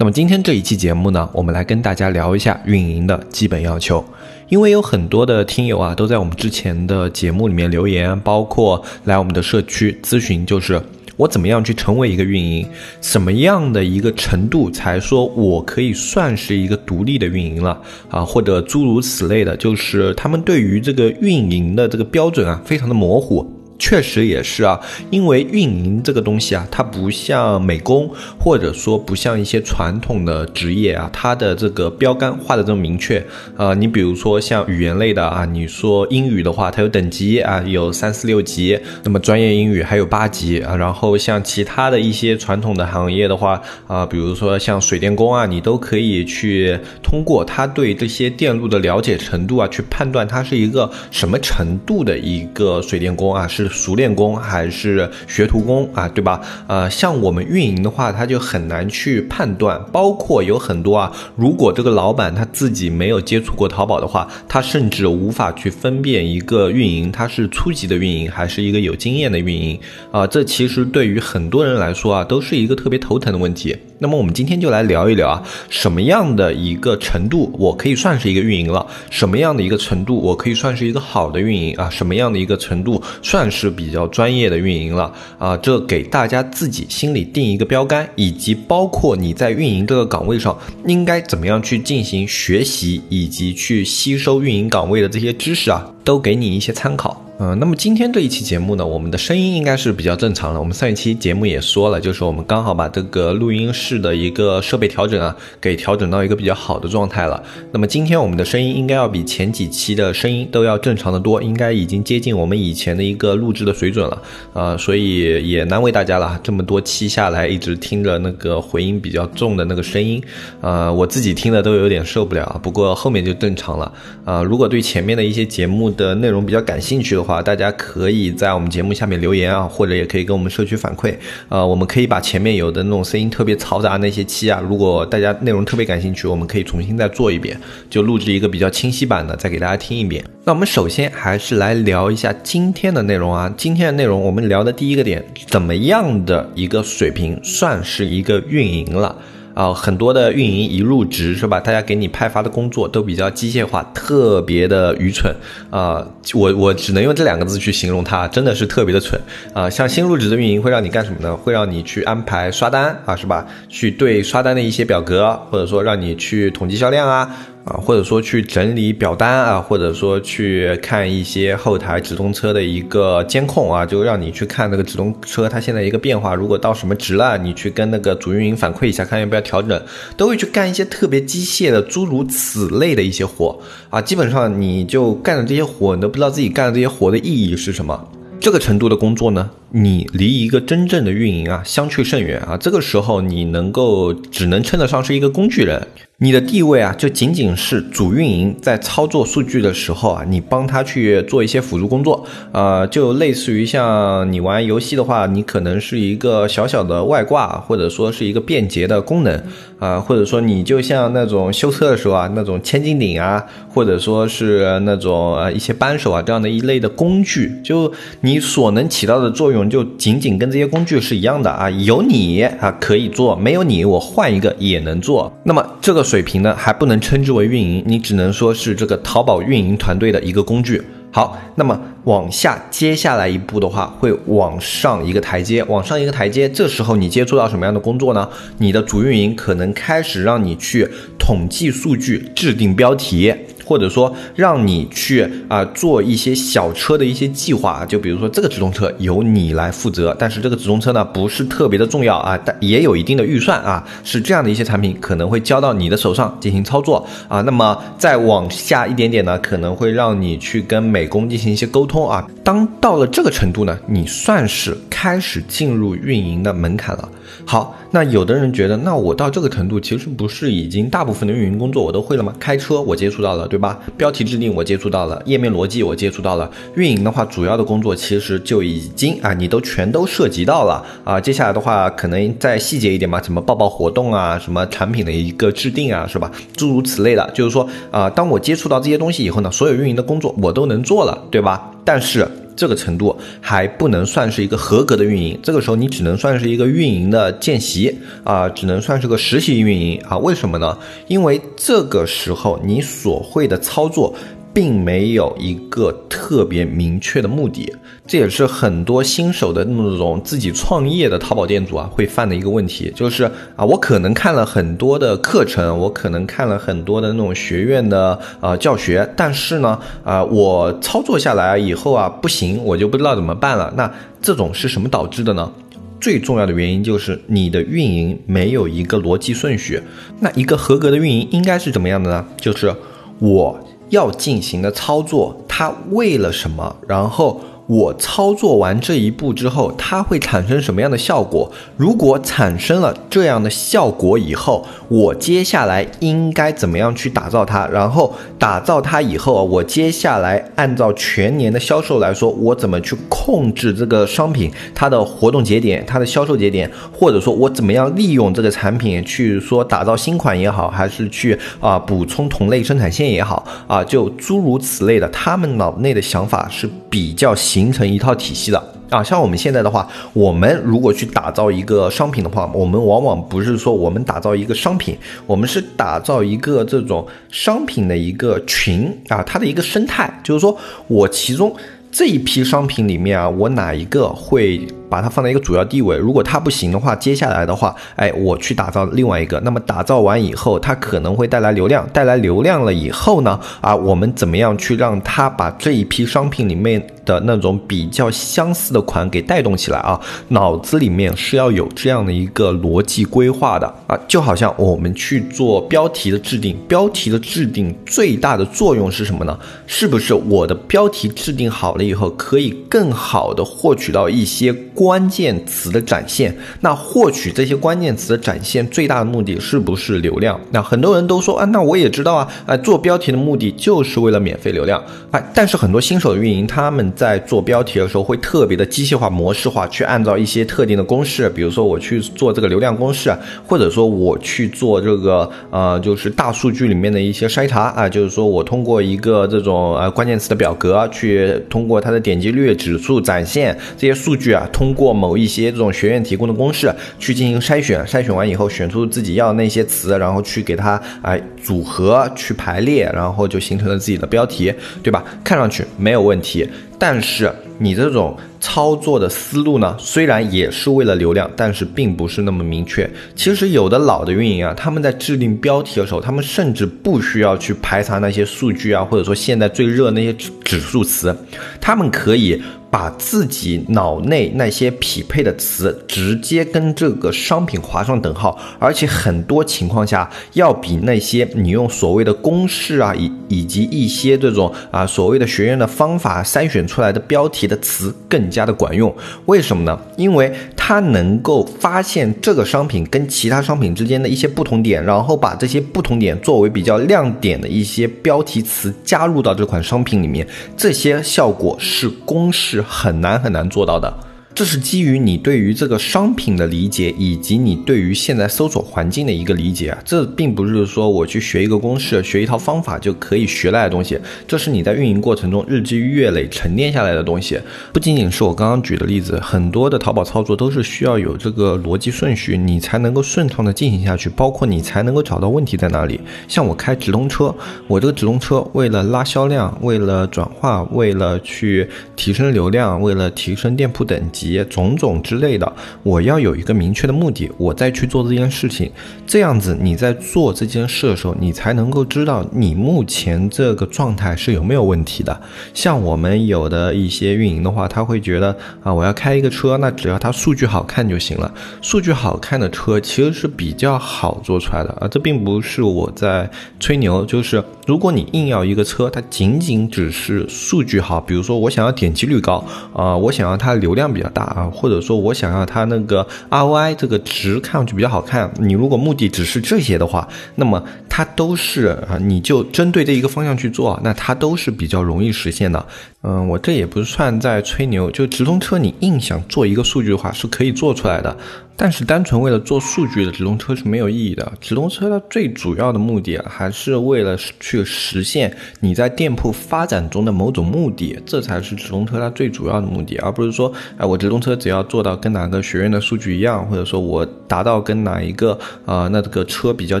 那么今天这一期节目呢，我们来跟大家聊一下运营的基本要求。因为有很多的听友啊，都在我们之前的节目里面留言，包括来我们的社区咨询，就是我怎么样去成为一个运营，什么样的一个程度才说我可以算是一个独立的运营了啊，或者诸如此类的，就是他们对于这个运营的这个标准啊，非常的模糊。确实也是啊，因为运营这个东西啊，它不像美工，或者说不像一些传统的职业啊，它的这个标杆画的这么明确。呃，你比如说像语言类的啊，你说英语的话，它有等级啊，有三四六级，那么专业英语还有八级啊。然后像其他的一些传统的行业的话啊，比如说像水电工啊，你都可以去通过他对这些电路的了解程度啊，去判断他是一个什么程度的一个水电工啊，是。熟练工还是学徒工啊，对吧？呃，像我们运营的话，他就很难去判断。包括有很多啊，如果这个老板他自己没有接触过淘宝的话，他甚至无法去分辨一个运营他是初级的运营还是一个有经验的运营啊。这其实对于很多人来说啊，都是一个特别头疼的问题。那么我们今天就来聊一聊啊，什么样的一个程度我可以算是一个运营了？什么样的一个程度我可以算是一个好的运营啊？什么样的一个程度算是比较专业的运营了？啊，这给大家自己心里定一个标杆，以及包括你在运营这个岗位上应该怎么样去进行学习，以及去吸收运营岗位的这些知识啊，都给你一些参考。嗯，那么今天这一期节目呢，我们的声音应该是比较正常的。我们上一期节目也说了，就是我们刚好把这个录音室的一个设备调整啊，给调整到一个比较好的状态了。那么今天我们的声音应该要比前几期的声音都要正常的多，应该已经接近我们以前的一个录制的水准了。啊，所以也难为大家了，这么多期下来一直听着那个回音比较重的那个声音，呃，我自己听的都有点受不了。不过后面就正常了。啊，如果对前面的一些节目的内容比较感兴趣的话，话大家可以在我们节目下面留言啊，或者也可以跟我们社区反馈。呃，我们可以把前面有的那种声音特别嘈杂那些期啊，如果大家内容特别感兴趣，我们可以重新再做一遍，就录制一个比较清晰版的，再给大家听一遍。那我们首先还是来聊一下今天的内容啊。今天的内容我们聊的第一个点，怎么样的一个水平算是一个运营了？啊，很多的运营一入职是吧？大家给你派发的工作都比较机械化，特别的愚蠢啊！我我只能用这两个字去形容它，真的是特别的蠢啊！像新入职的运营会让你干什么呢？会让你去安排刷单啊，是吧？去对刷单的一些表格，或者说让你去统计销量啊。啊，或者说去整理表单啊，或者说去看一些后台直通车的一个监控啊，就让你去看那个直通车它现在一个变化，如果到什么值了，你去跟那个主运营反馈一下，看要不要调整，都会去干一些特别机械的诸如此类的一些活啊，基本上你就干的这些活，你都不知道自己干的这些活的意义是什么。这个程度的工作呢，你离一个真正的运营啊相去甚远啊，这个时候你能够只能称得上是一个工具人。你的地位啊，就仅仅是主运营在操作数据的时候啊，你帮他去做一些辅助工作，呃，就类似于像你玩游戏的话，你可能是一个小小的外挂，或者说是一个便捷的功能，啊，或者说你就像那种修车的时候啊，那种千斤顶啊，或者说是那种呃一些扳手啊这样的一类的工具，就你所能起到的作用，就仅仅跟这些工具是一样的啊，有你啊可以做，没有你我换一个也能做，那么这个。水平呢还不能称之为运营，你只能说是这个淘宝运营团队的一个工具。好，那么往下接下来一步的话，会往上一个台阶，往上一个台阶，这时候你接触到什么样的工作呢？你的主运营可能开始让你去统计数据、制定标题。或者说让你去啊做一些小车的一些计划，就比如说这个直通车由你来负责，但是这个直通车呢不是特别的重要啊，但也有一定的预算啊，是这样的一些产品可能会交到你的手上进行操作啊。那么再往下一点点呢，可能会让你去跟美工进行一些沟通啊。当到了这个程度呢，你算是开始进入运营的门槛了。好，那有的人觉得，那我到这个程度，其实不是已经大部分的运营工作我都会了吗？开车我接触到了，对对吧？标题制定我接触到了，页面逻辑我接触到了，运营的话，主要的工作其实就已经啊，你都全都涉及到了啊。接下来的话，可能再细节一点嘛，什么报报活动啊，什么产品的一个制定啊，是吧？诸如此类的，就是说啊，当我接触到这些东西以后呢，所有运营的工作我都能做了，对吧？但是。这个程度还不能算是一个合格的运营，这个时候你只能算是一个运营的见习啊，只能算是个实习运营啊。为什么呢？因为这个时候你所会的操作。并没有一个特别明确的目的，这也是很多新手的那种自己创业的淘宝店主啊会犯的一个问题，就是啊，我可能看了很多的课程，我可能看了很多的那种学院的呃教学，但是呢，啊，我操作下来以后啊不行，我就不知道怎么办了。那这种是什么导致的呢？最重要的原因就是你的运营没有一个逻辑顺序。那一个合格的运营应该是怎么样的呢？就是我。要进行的操作，它为了什么？然后。我操作完这一步之后，它会产生什么样的效果？如果产生了这样的效果以后，我接下来应该怎么样去打造它？然后打造它以后啊，我接下来按照全年的销售来说，我怎么去控制这个商品它的活动节点、它的销售节点，或者说我怎么样利用这个产品去说打造新款也好，还是去啊补充同类生产线也好啊，就诸如此类的，他们脑内的想法是比较形成一套体系的啊，像我们现在的话，我们如果去打造一个商品的话，我们往往不是说我们打造一个商品，我们是打造一个这种商品的一个群啊，它的一个生态，就是说我其中这一批商品里面啊，我哪一个会。把它放在一个主要地位，如果它不行的话，接下来的话，哎，我去打造另外一个。那么打造完以后，它可能会带来流量，带来流量了以后呢，啊，我们怎么样去让它把这一批商品里面的那种比较相似的款给带动起来啊？脑子里面是要有这样的一个逻辑规划的啊，就好像我们去做标题的制定，标题的制定最大的作用是什么呢？是不是我的标题制定好了以后，可以更好的获取到一些。关键词的展现，那获取这些关键词的展现最大的目的是不是流量？那很多人都说啊，那我也知道啊，啊，做标题的目的就是为了免费流量，哎，但是很多新手的运营他们在做标题的时候会特别的机械化、模式化，去按照一些特定的公式，比如说我去做这个流量公式，或者说我去做这个呃，就是大数据里面的一些筛查啊，就是说我通过一个这种呃关键词的表格去通过它的点击率指数展现这些数据啊，通。通过某一些这种学院提供的公式去进行筛选，筛选完以后选出自己要的那些词，然后去给它哎组合去排列，然后就形成了自己的标题，对吧？看上去没有问题，但是你这种。操作的思路呢，虽然也是为了流量，但是并不是那么明确。其实有的老的运营啊，他们在制定标题的时候，他们甚至不需要去排查那些数据啊，或者说现在最热那些指指数词，他们可以把自己脑内那些匹配的词直接跟这个商品划上等号，而且很多情况下要比那些你用所谓的公式啊，以以及一些这种啊所谓的学院的方法筛选出来的标题的词更。加的管用，为什么呢？因为它能够发现这个商品跟其他商品之间的一些不同点，然后把这些不同点作为比较亮点的一些标题词加入到这款商品里面，这些效果是公式很难很难做到的。这是基于你对于这个商品的理解，以及你对于现在搜索环境的一个理解啊。这并不是说我去学一个公式、学一套方法就可以学来的东西，这是你在运营过程中日积月累沉淀下来的东西。不仅仅是我刚刚举的例子，很多的淘宝操作都是需要有这个逻辑顺序，你才能够顺畅的进行下去，包括你才能够找到问题在哪里。像我开直通车，我这个直通车为了拉销量，为了转化，为了去提升流量，为了提升店铺等级。企业种种之类的，我要有一个明确的目的，我再去做这件事情。这样子你在做这件事的时候，你才能够知道你目前这个状态是有没有问题的。像我们有的一些运营的话，他会觉得啊，我要开一个车，那只要它数据好看就行了。数据好看的车其实是比较好做出来的啊，这并不是我在吹牛，就是如果你硬要一个车，它仅仅只是数据好，比如说我想要点击率高啊，我想要它流量比较大啊，或者说我想要它那个 ROI 这个值看上去比较好看，你如果目的只是这些的话，那么它都是啊，你就针对这一个方向去做，那它都是比较容易实现的。嗯，我这也不算在吹牛，就直通车你硬想做一个数据的话是可以做出来的。但是单纯为了做数据的直通车是没有意义的。直通车它最主要的目的，还是为了去实现你在店铺发展中的某种目的，这才是直通车它最主要的目的，而不是说，哎，我直通车只要做到跟哪个学院的数据一样，或者说我达到跟哪一个啊那这个车比较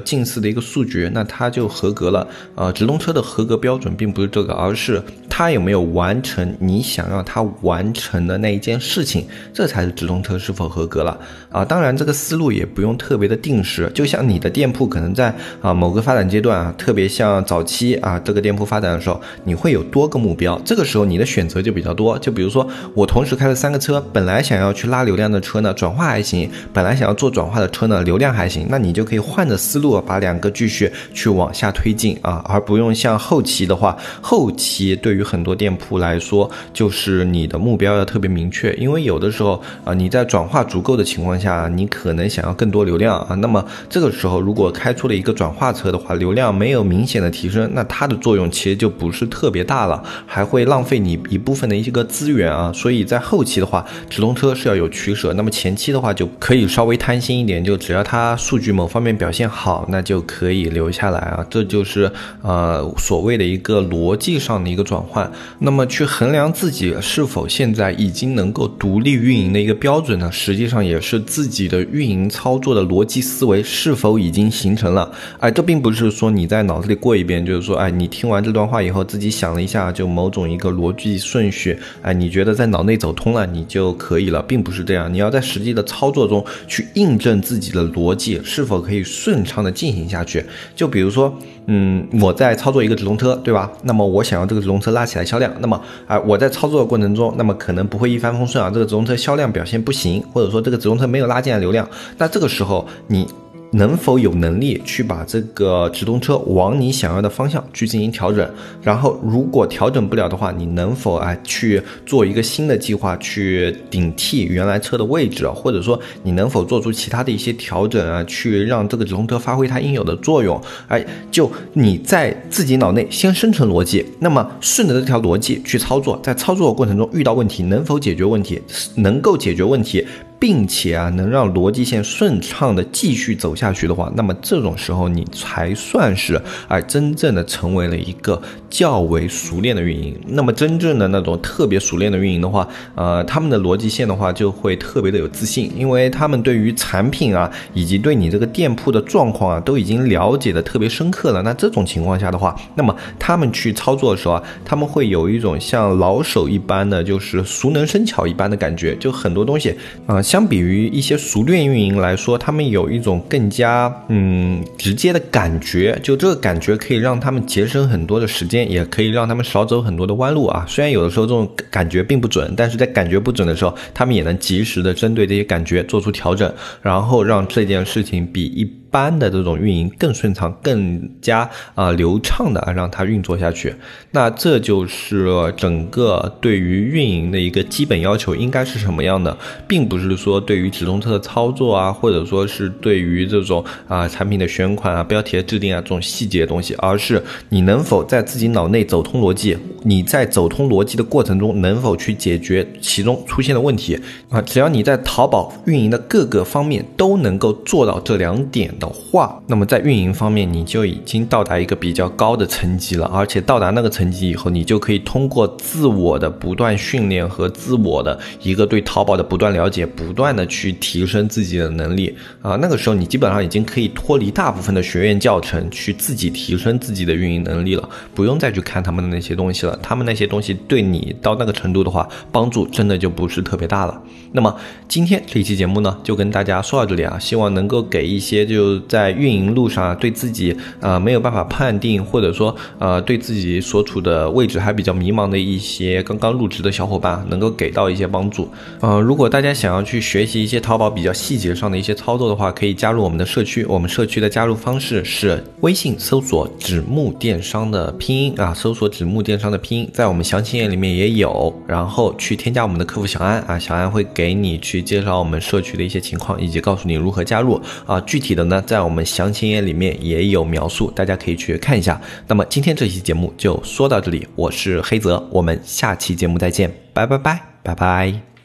近似的一个数据，那它就合格了。呃，直通车的合格标准并不是这个，而是他有没有完成你想要他完成的那一件事情，这才是直通车是否合格了啊。当然，这个思路也不用特别的定时，就像你的店铺可能在啊某个发展阶段啊，特别像早期啊这个店铺发展的时候，你会有多个目标，这个时候你的选择就比较多。就比如说我同时开了三个车，本来想要去拉流量的车呢，转化还行；本来想要做转化的车呢，流量还行。那你就可以换着思路把两个继续去往下推进啊，而不用像后期的话，后期对于很多店铺来说，就是你的目标要特别明确，因为有的时候啊你在转化足够的情况下。你可能想要更多流量啊，那么这个时候如果开出了一个转化车的话，流量没有明显的提升，那它的作用其实就不是特别大了，还会浪费你一部分的一些个资源啊。所以在后期的话，直通车是要有取舍，那么前期的话就可以稍微贪心一点，就只要它数据某方面表现好，那就可以留下来啊。这就是呃所谓的一个逻辑上的一个转化换。那么去衡量自己是否现在已经能够独立运营的一个标准呢，实际上也是自自己的运营操作的逻辑思维是否已经形成了？哎，这并不是说你在脑子里过一遍，就是说，哎，你听完这段话以后，自己想了一下，就某种一个逻辑顺序，哎，你觉得在脑内走通了，你就可以了，并不是这样。你要在实际的操作中去印证自己的逻辑是否可以顺畅的进行下去。就比如说，嗯，我在操作一个直通车，对吧？那么我想要这个直通车拉起来销量，那么，啊，我在操作的过程中，那么可能不会一帆风顺啊，这个直通车销量表现不行，或者说这个直通车没有拉。进来流量，那这个时候你。能否有能力去把这个直通车往你想要的方向去进行调整？然后如果调整不了的话，你能否啊去做一个新的计划去顶替原来车的位置？或者说你能否做出其他的一些调整啊，去让这个直通车发挥它应有的作用？哎，就你在自己脑内先生成逻辑，那么顺着这条逻辑去操作，在操作的过程中遇到问题能否解决问题？能够解决问题。并且啊，能让逻辑线顺畅的继续走下去的话，那么这种时候你才算是哎真正的成为了一个较为熟练的运营。那么真正的那种特别熟练的运营的话，呃，他们的逻辑线的话就会特别的有自信，因为他们对于产品啊，以及对你这个店铺的状况啊，都已经了解的特别深刻了。那这种情况下的话，那么他们去操作的时候啊，他们会有一种像老手一般的，就是熟能生巧一般的感觉，就很多东西啊。相比于一些熟练运营来说，他们有一种更加嗯直接的感觉，就这个感觉可以让他们节省很多的时间，也可以让他们少走很多的弯路啊。虽然有的时候这种感觉并不准，但是在感觉不准的时候，他们也能及时的针对这些感觉做出调整，然后让这件事情比一。般的这种运营更顺畅、更加啊流畅的啊让它运作下去，那这就是整个对于运营的一个基本要求应该是什么样的，并不是说对于直通车的操作啊，或者说是对于这种啊产品的选款啊、标题的制定啊这种细节的东西，而是你能否在自己脑内走通逻辑，你在走通逻辑的过程中能否去解决其中出现的问题啊？只要你在淘宝运营的各个方面都能够做到这两点。的话，那么在运营方面你就已经到达一个比较高的层级了，而且到达那个层级以后，你就可以通过自我的不断训练和自我的一个对淘宝的不断了解，不断的去提升自己的能力啊。那个时候你基本上已经可以脱离大部分的学院教程，去自己提升自己的运营能力了，不用再去看他们的那些东西了。他们那些东西对你到那个程度的话，帮助真的就不是特别大了。那么今天这期节目呢，就跟大家说到这里啊，希望能够给一些就在运营路上啊，对自己呃没有办法判定，或者说呃对自己所处的位置还比较迷茫的一些刚刚入职的小伙伴，能够给到一些帮助。呃，如果大家想要去学习一些淘宝比较细节上的一些操作的话，可以加入我们的社区。我们社区的加入方式是微信搜索“纸木电商”的拼音啊，搜索“纸木电商”的拼音，在我们详情页里面也有，然后去添加我们的客服小安啊，小安会。给你去介绍我们社区的一些情况，以及告诉你如何加入啊。具体的呢在我们详情页里面也有描述，大家可以去看一下。那么今天这期节目就说到这里，我是黑泽，我们下期节目再见，拜拜拜拜拜。